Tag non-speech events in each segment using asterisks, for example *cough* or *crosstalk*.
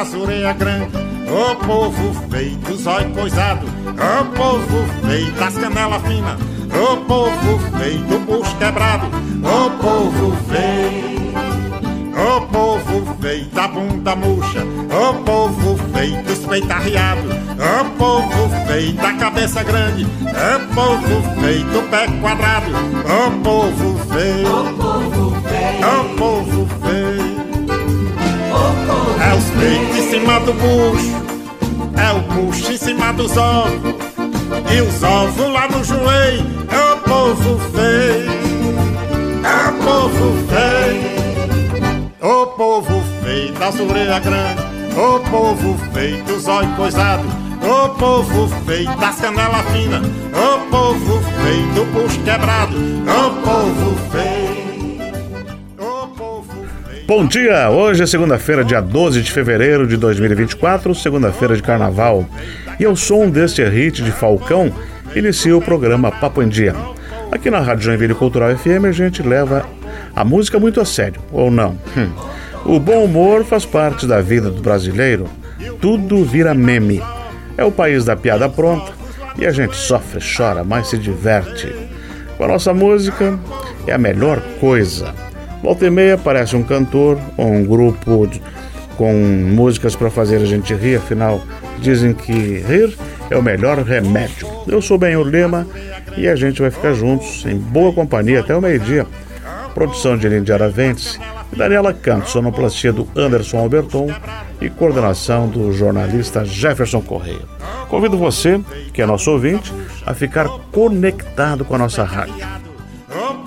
das orelhas grandes. O povo feito, zóio coisado. O povo feito, das canelas finas. O povo feito, bucho quebrado. O povo feito. O povo feito a bunda murcha, o povo feito os peitos arriados, o povo feito a cabeça grande, o povo feito o pé quadrado, o povo feito, o povo feito, o povo feito. É os peitos em cima do bucho, é o bucho em cima dos ovos, e os ovos lá no joelho, é o povo feito, é o povo feito. O povo feito das orelhas grandes, o povo feito os olhos coisados, o povo feito das canelas finas, o povo feito o bucho quebrado, o Bom dia, hoje é segunda-feira, dia 12 de fevereiro de 2024, segunda-feira de carnaval. E ao som deste hit de Falcão, inicia o programa Papo em Dia. Aqui na Rádio Joinville Cultural FM a gente leva a música muito a sério, ou não? Hum. O bom humor faz parte da vida do brasileiro. Tudo vira meme. É o país da piada pronta e a gente sofre, chora, mas se diverte. Com a nossa música é a melhor coisa. Volta e meia aparece um cantor ou um grupo com músicas para fazer a gente rir, afinal dizem que rir é o melhor remédio. Eu sou Benhur Lima e a gente vai ficar juntos em boa companhia até o meio-dia produção de Lindy Araventes e Daniela Canto, sonoplastia do Anderson Alberton e coordenação do jornalista Jefferson Correia. Convido você, que é nosso ouvinte, a ficar conectado com a nossa rádio.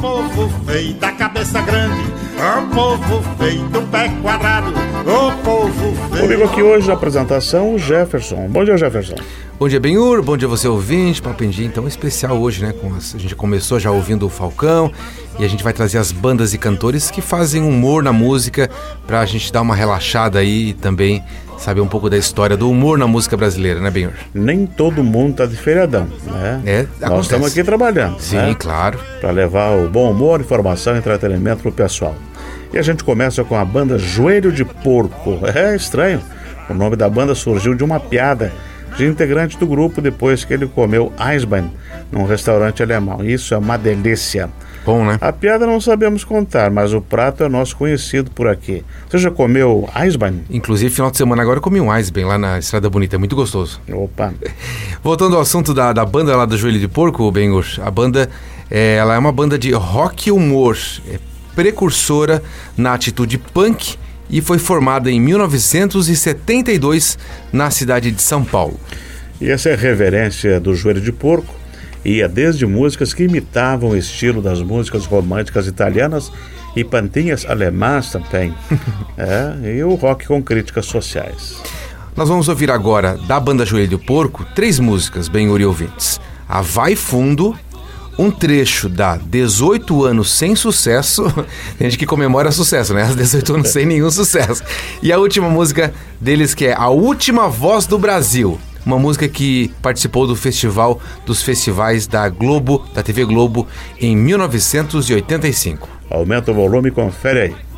O povo feito da cabeça grande, o povo feito pé quadrado, o povo feito. Comigo aqui hoje na apresentação, o Jefferson. Bom dia, Jefferson. Bom dia, Benhur. Bom dia, você ouvinte. Papendi, então especial hoje, né? Com as, a gente começou já ouvindo o Falcão e a gente vai trazer as bandas e cantores que fazem humor na música pra gente dar uma relaxada aí e também saber um pouco da história do humor na música brasileira, né, Benhur? Nem todo mundo tá de feriadão, né? É, Nós acontece. estamos aqui trabalhando. Sim, né? claro. Para levar o bom humor, informação e entretenimento pro pessoal. E a gente começa com a banda Joelho de Porco. *laughs* É estranho. O nome da banda surgiu de uma piada de integrante do grupo depois que ele comeu Eisbein num restaurante alemão. Isso é uma delícia. Bom, né? A piada não sabemos contar, mas o prato é nosso conhecido por aqui. Você já comeu Eisbein? Inclusive, final de semana agora eu comi um Eisbein lá na Estrada Bonita, é muito gostoso. Opa, *laughs* Voltando ao assunto da, da banda lá do Joelho de Porco, Benhur, a banda é, ela é uma banda de rock humor, é precursora na atitude punk e foi formada em 1972 na cidade de São Paulo. E essa é a reverência do joelho de porco. Ia desde músicas que imitavam o estilo das músicas românticas italianas e pantinhas alemãs também. *laughs* é, e o rock com críticas sociais. Nós vamos ouvir agora da banda Joelho de Porco três músicas, bem ouvintes. A Vai Fundo, um trecho da 18 anos sem sucesso. *laughs* Tem gente que comemora sucesso, né? As 18 anos sem nenhum sucesso. E a última música deles que é A Última Voz do Brasil. Uma música que participou do festival dos festivais da Globo, da TV Globo, em 1985. Aumenta o volume e confere aí.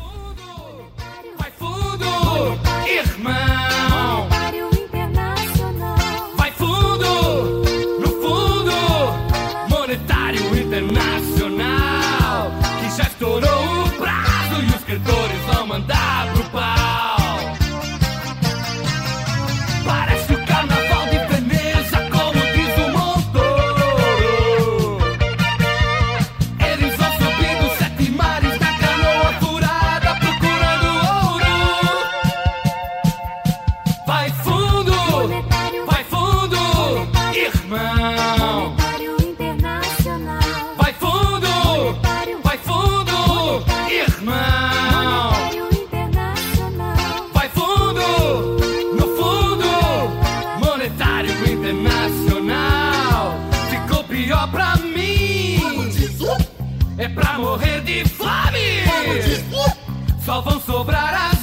Vão sobrar as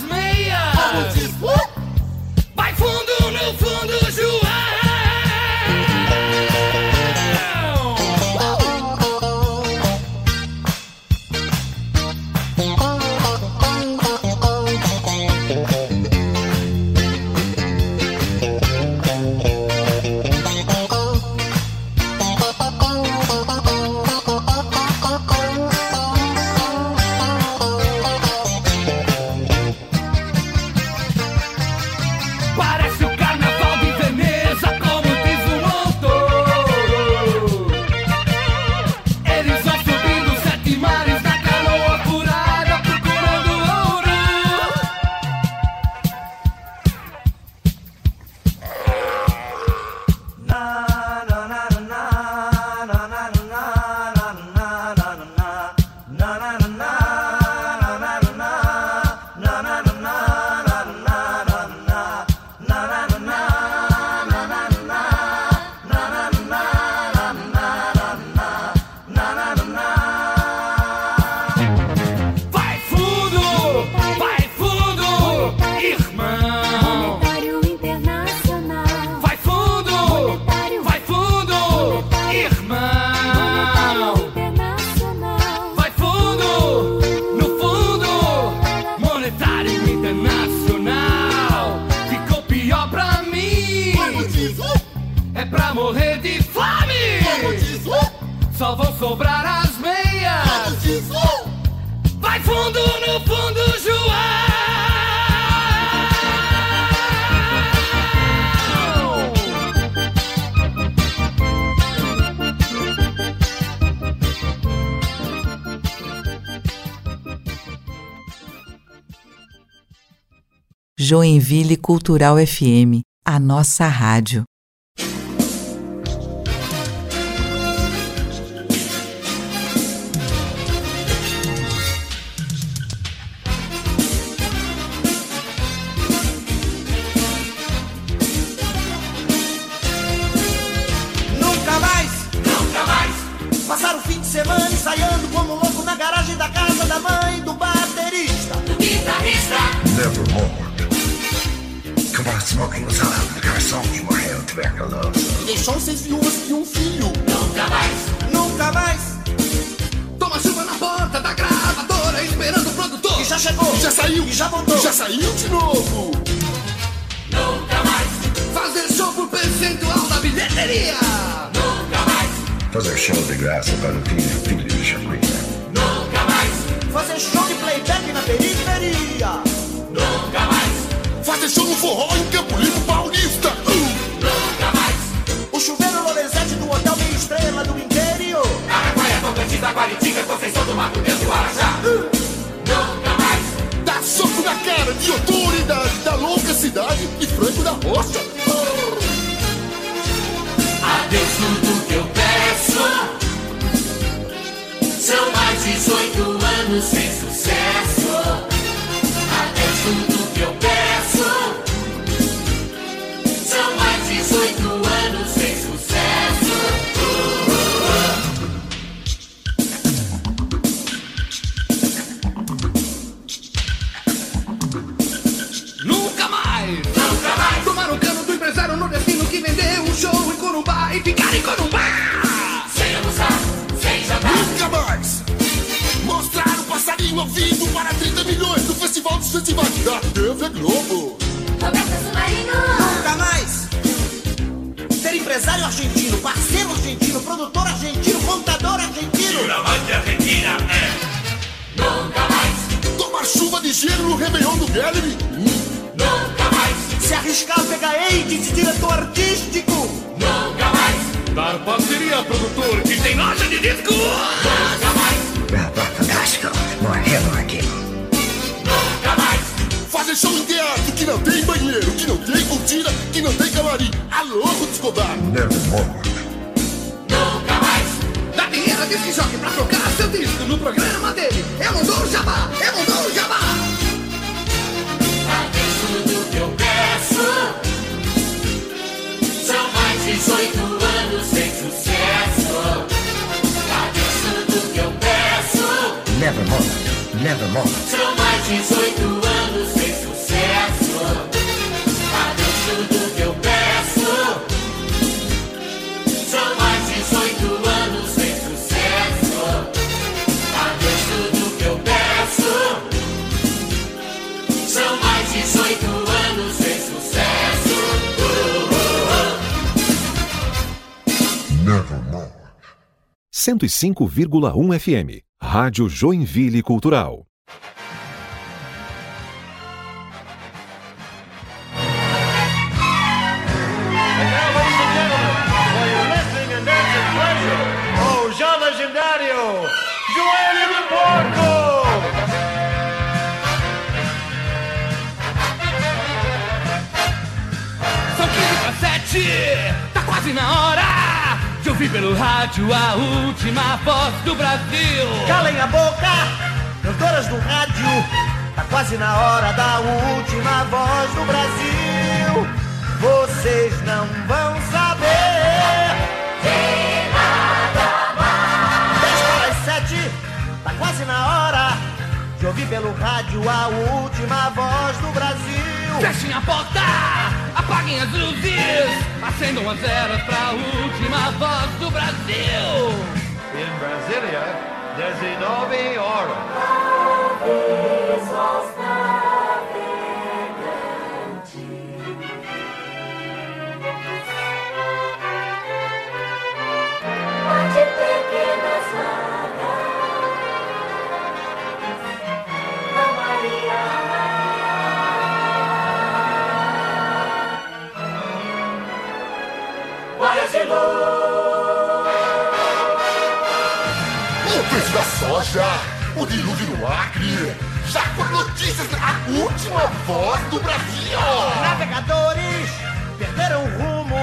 Só vão sobrar as meias. Vai fundo, no fundo, João. Joinville Cultural FM, a nossa rádio. Deixou seis viúvas e um filho Nunca mais, nunca mais Toma chuva na porta da gravadora, esperando o produtor. Que já chegou, Já saiu. e já voltou Já saiu de novo. Nunca mais. Fazer show por percentual da bilheteria. Nunca mais. Fazer show de graça para o filho, filho de Chacrinha. Nunca mais. Fazer show de playback na periferia. Fazer show no forró em Campo Limpo Paulista. Nunca mais. O chuveiro Lorenzetti do hotel meia estrela do interior Araguaia, Tocantins, Guaritinga, Conceição do Mato Grosso e Guarajá. Nunca mais. Dá soco na cara de empresário argentino, parceiro argentino, produtor argentino, montador argentino Nunca mais! Tomar chuva de gelo no Réveillon do Gallery. Nunca mais! Se arriscar a pegar AIDS de diretor artístico Nunca mais! Dar parceria a produtor que tem loja de disco! Nunca mais! Fantástico. Hell aqui. Show em teatro que não tem banheiro, que não tem cortina, que não tem camarim. Alô, Escobar. Nevermore. Nunca mais! Dá dinheiro a disc jockey pra tocar seu disco no programa dele! É um dom jabá! É um dom jabá! Adeus tudo que eu peço São mais 18 anos sem sucesso Adeus tudo que eu peço Nevermore. Nevermore. São mais 18 anos sem 105,1 FM. Rádio Joinville Cultural. De ouvir pelo rádio a última voz do Brasil. Calem a boca, cantoras do rádio. Tá quase na hora da última voz do Brasil. Vocês não vão saber de nada mais. 10 para as 7, tá quase na hora de ouvir pelo rádio a última voz do Brasil. Fechem a porta, apaguem as luzes, acendam as velas pra última voz do Brasil. Em Brasília, 19 horas. Pode o dilúvio no Acre. Já com notícias da última voz do Brasil. Navegadores perderam o rumo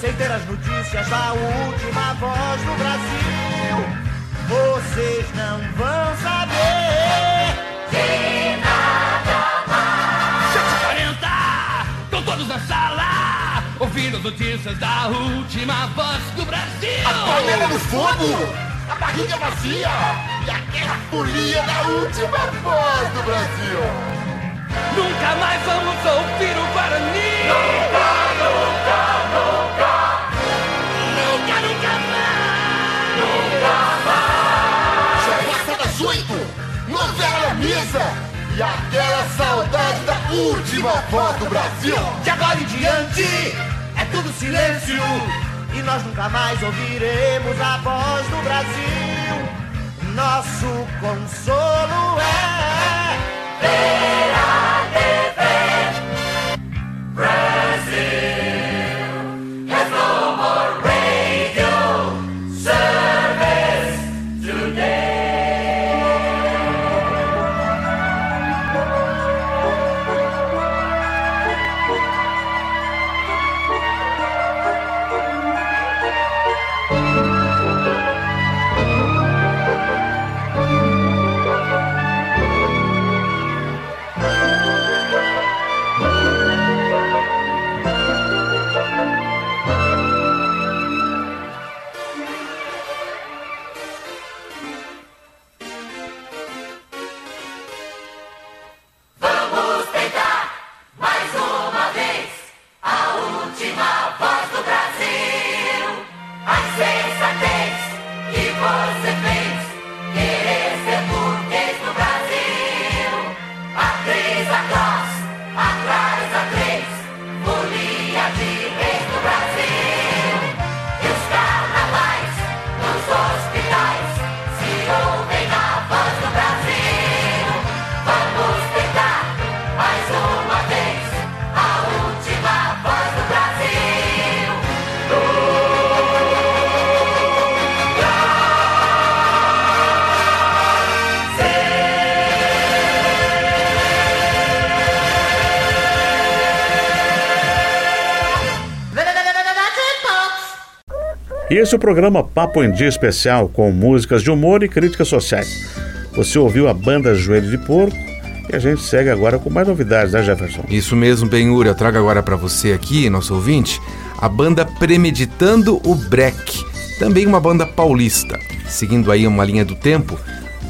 sem ter as notícias da última voz do Brasil. Vocês não vão saber de nada mais. 7h40, estão todos na sala, ouvindo notícias da última voz do Brasil. A panela no fogo, a barriga vazia e aquela folia da última voz do Brasil. Nunca mais vamos ouvir o Guarani. Nunca, nunca, nunca. Nunca, nunca mais. Nunca Já passa das oito, novela mesa e aquela saudade da última voz do Brasil. De agora em diante é tudo silêncio e nós nunca mais ouviremos a voz do Brasil. Nosso consolo é Please, I E esse é o programa Papo em Dia Especial, com músicas de humor e críticas sociais. Você ouviu a banda Joelho de Porco e a gente segue agora com mais novidades, né, Jefferson? Isso mesmo, Benhur. Eu trago agora para você aqui, nosso ouvinte, a banda Premeditando o Breck, também uma banda paulista. Seguindo aí uma linha do tempo,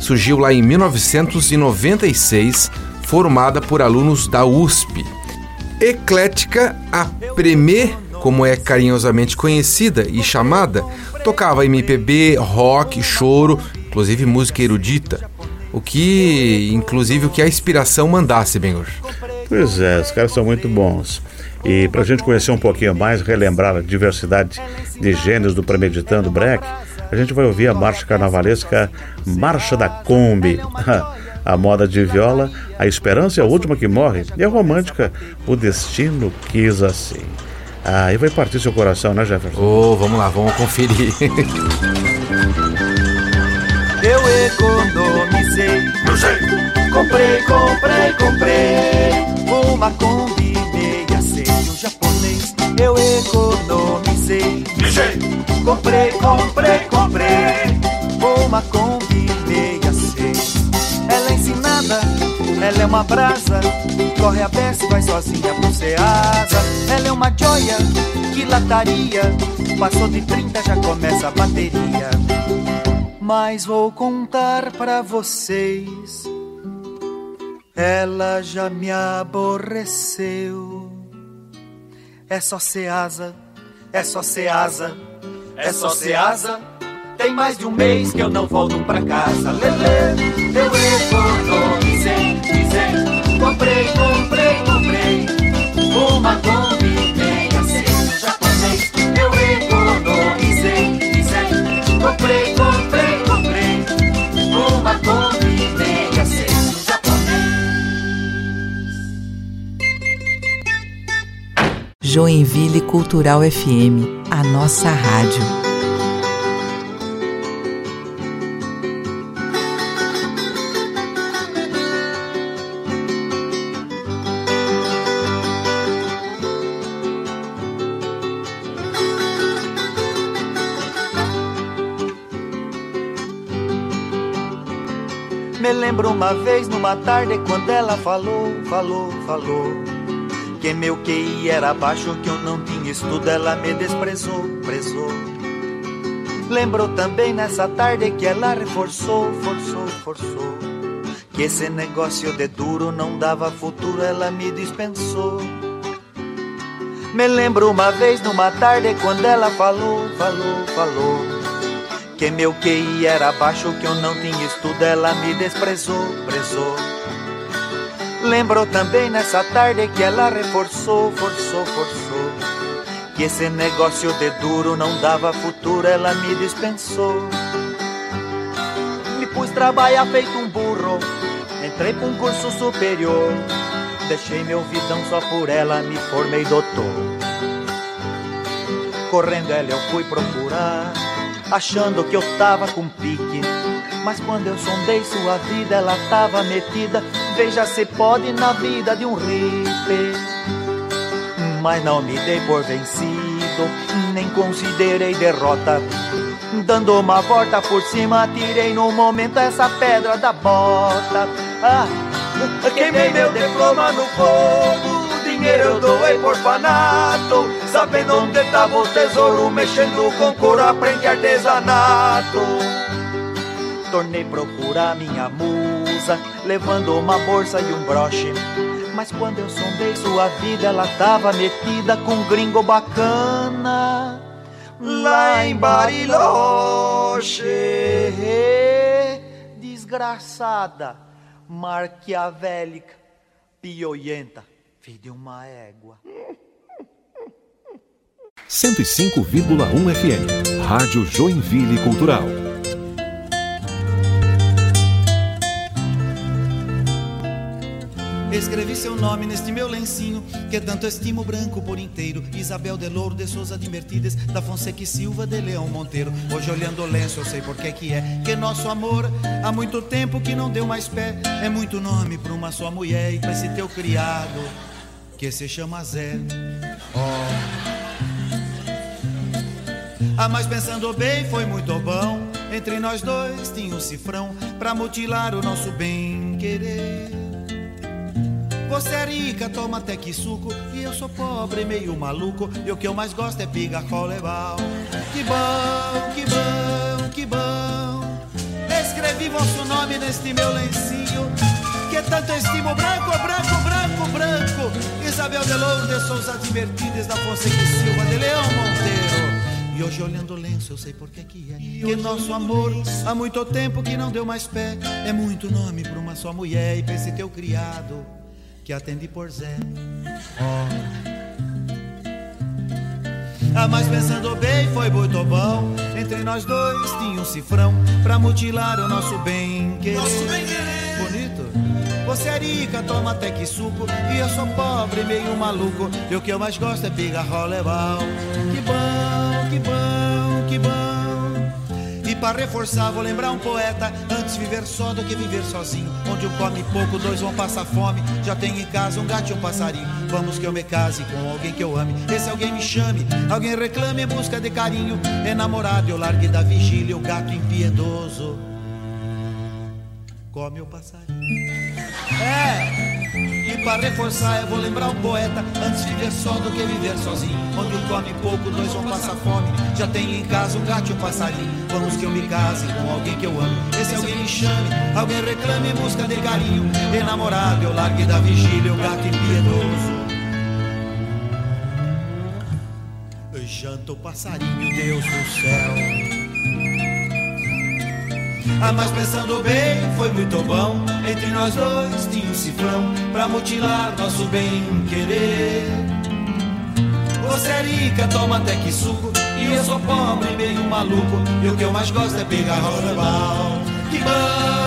surgiu lá em 1996, formada por alunos da USP. Eclética, a Premê, como é carinhosamente conhecida e chamada, tocava MPB, rock, choro, inclusive música erudita. O que, inclusive, o que a inspiração mandasse, Benhur. Pois é, os caras são muito bons. E para a gente conhecer um pouquinho mais, relembrar a diversidade de gêneros do Premeditando Break, a a gente vai ouvir a marcha carnavalesca Marcha da Kombi. *laughs* A moda de viola, a esperança é a última que morre, e a romântica, o destino quis assim. Aí vai partir seu coração, né, Jefferson? Oh, vamos lá, vamos conferir. *laughs* Eu economizei, Meu jeito, comprei, comprei, comprei uma Kombi meia seio japonês. Eu economizei, de jeito, comprei, comprei, comprei uma Kombi uma brasa, corre a beça e vai sozinha pro Ceasa. Ela é uma joia, que lataria, passou de 30 já começa a bateria. Mas vou contar pra vocês. Ela já me aborreceu. É só Ceasa, é só Ceasa, é só Ceasa. Tem mais de um mês que eu não volto pra casa. Lele, eu economizei, Joinville Cultural FM, a nossa rádio. Me lembro uma vez numa tarde quando ela falou, falou, falou Que meu QI era baixo, que eu não tinha estudo, ela me desprezou, prezou. Lembro também nessa tarde que ela reforçou, forçou, forçou. Que esse negócio de duro não dava futuro, ela me dispensou. Me lembro uma vez numa tarde quando ela falou, falou, falou. Que meu QI era baixo, que eu não tinha estudo, ela me desprezou, prezou. Lembro também nessa tarde que ela reforçou, forçou, forçou. Que esse negócio de duro não dava futuro, ela me dispensou. Me pus trabalhar feito um burro, entrei pra um curso superior. Deixei meu vidão só por ela, me formei doutor. Correndo ela eu fui procurar achando que eu tava com pique. Mas quando eu sondei sua vida, ela tava metida. Veja se pode na vida de um hippie. Mas não me dei por vencido, nem considerei derrota. Dando uma volta por cima, tirei no momento essa pedra da bota. Ah, queimei meu diploma no fogo dinheiro eu doei por fanato Sabendo onde tava o tesouro Mexendo com couro aprendi artesanato Tornei procurar minha musa Levando uma bolsa e um broche Mas quando eu sondei sua vida Ela tava metida com um gringo bacana Lá em Bariloche Desgraçada Marquiavélica Pioienta Filho de uma égua. 105,1 FM. Rádio Joinville Cultural. Escrevi seu nome neste meu lencinho, que tanto estimo branco por inteiro. Isabel de Louro de Souza de Mertides, da Fonseca e Silva de Leão Monteiro. Hoje olhando o lenço eu sei por que que é, que nosso amor há muito tempo que não deu mais pé. É muito nome pra uma só mulher e pra esse teu criado, que se chama Zé. Oh. Ah, mas pensando bem, foi muito bom. Entre nós dois tinha um cifrão pra mutilar o nosso bem-querer. Você é rica, toma até que suco. E eu sou pobre, meio maluco. E o que eu mais gosto é piga colebal. Que bom, que bom, que bom. Escrevi vosso nome neste meu lencinho. Que tanto estimo branco, branco, branco, branco. Isabel de Louro de Souza Divertidas da Fonseca e Silva de Leão Monteiro. E hoje olhando o lenço eu sei por que que é Que nosso amor há muito tempo que não deu mais pé É muito nome pra uma só mulher E pra esse teu criado que atende por Zé oh. Ah, mas pensando bem, foi muito bom. Entre nós dois tinha um cifrão pra mutilar o nosso bem querer. Nosso bem-querer. Bonito. Você é rica, toma até que suco. E eu sou pobre, meio maluco. E o que eu mais gosto é é bom. Que bom, que bom, que bom. Pra reforçar, vou lembrar um poeta: Antes viver só do que viver sozinho. Onde um come pouco, dois vão passar fome. Já tenho em casa um gato e um passarinho. Vamos que eu me case com alguém que eu ame. Esse alguém me chame, alguém reclame em busca de carinho. Enamorado, eu largue da vigília o gato impiedoso. Come o passarinho. É! E para reforçar, eu vou lembrar um poeta: Antes viver só do que viver sozinho. Onde um come pouco, dois vão passar fome. Já tenho em casa um gato e um passarinho. Vamos que eu me case com alguém que eu amo. Esse alguém me chame, alguém reclame em busca de carinho. Enamorado, eu largue da vigília o gato impiedoso. Janta o passarinho, Deus do céu. Ah, mas pensando bem, foi muito bom. Entre nós dois tinha um cifrão pra mutilar nosso bem querer. Você é rica, toma até que suco. E eu sou pobre, meio maluco. E o que eu mais gosto é pegar rolebal. Que bom,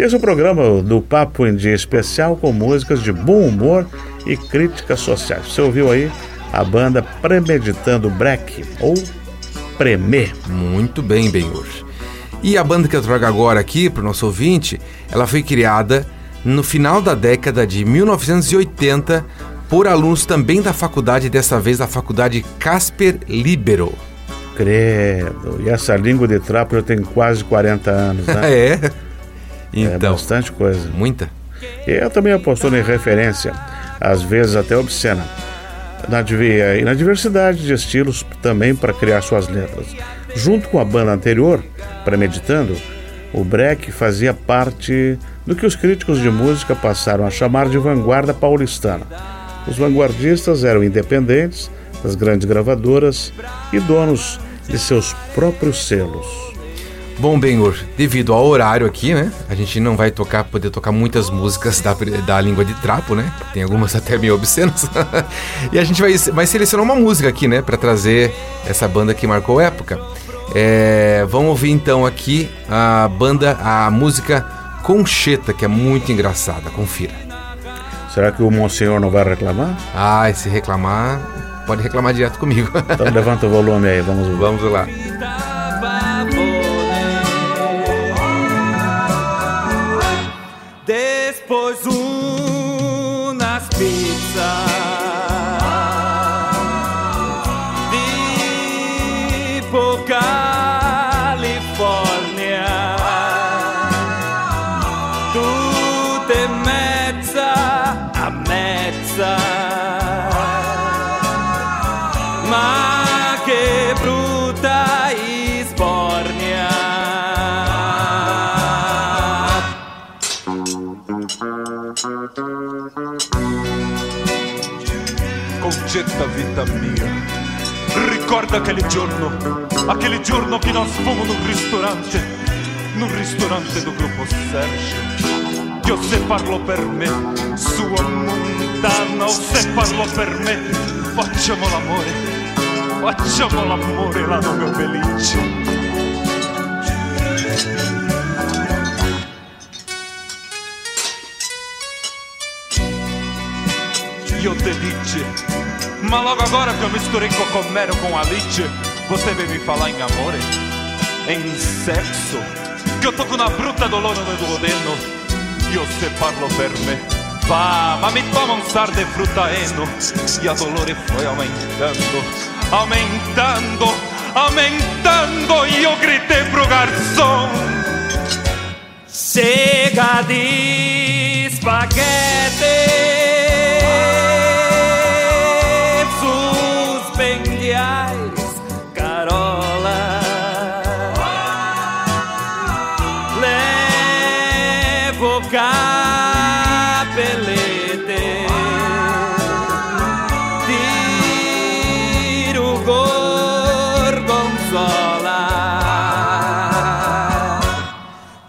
esse é o programa do Papo em Dia Especial com músicas de bom humor e críticas sociais. Você ouviu aí a banda Premeditando Break, ou Premê. Muito bem, Benhur. E a banda que eu trago agora aqui para o nosso ouvinte, ela foi criada no final da década de 1980 por alunos também da faculdade, dessa vez da faculdade Casper Libero. Credo. E essa língua de trapo já tem quase 40 anos, né? *laughs* é. Então, é bastante coisa. Muita. E eu também apostou em referência, às vezes até obscena, na, e na diversidade de estilos também para criar suas letras. Junto com a banda anterior, Premeditando, o break fazia parte do que os críticos de música passaram a chamar de vanguarda paulistana. Os vanguardistas eram independentes das grandes gravadoras e donos de seus próprios selos. Bom, Benhur, devido ao horário aqui, né? A gente não vai tocar, poder tocar muitas músicas da, da língua de trapo, né? Tem algumas *laughs* até meio obscenas. e a gente vai, vai selecionar uma música aqui, né? Para trazer essa banda que marcou época. É, vamos ouvir então aqui a banda, a música Concheta, que é muito engraçada. Confira. Será que o Monsenhor não vai reclamar? Ah, se reclamar, pode reclamar direto comigo. Então levanta o volume aí, vamos, vamos lá. pôs um pizza. pizzas de tu te mezza a mezza Concetta vita mia, ricorda aquele giorno, aquele giorno che nós fomos num ristorante, num ristorante do gruppo Sergio. Io se parlo per me, sua montana, o se parlo per me, facciamo l'amore, facciamo l'amore là no meu belice. Io te dice, ma logo agora que eu misturei cocomero com alice, você vem me falar em amore, em sexo, que eu tô na bruta dolore do duodeno, io se parlo per me, va, ma mi toma un sar de frutaeno, e a dolore foi aumentando, aumentando, aumentando, e eu gritei pro garçom, Chega de espaguete gorgonzola.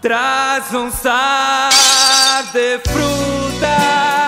Traz um sá de fruta.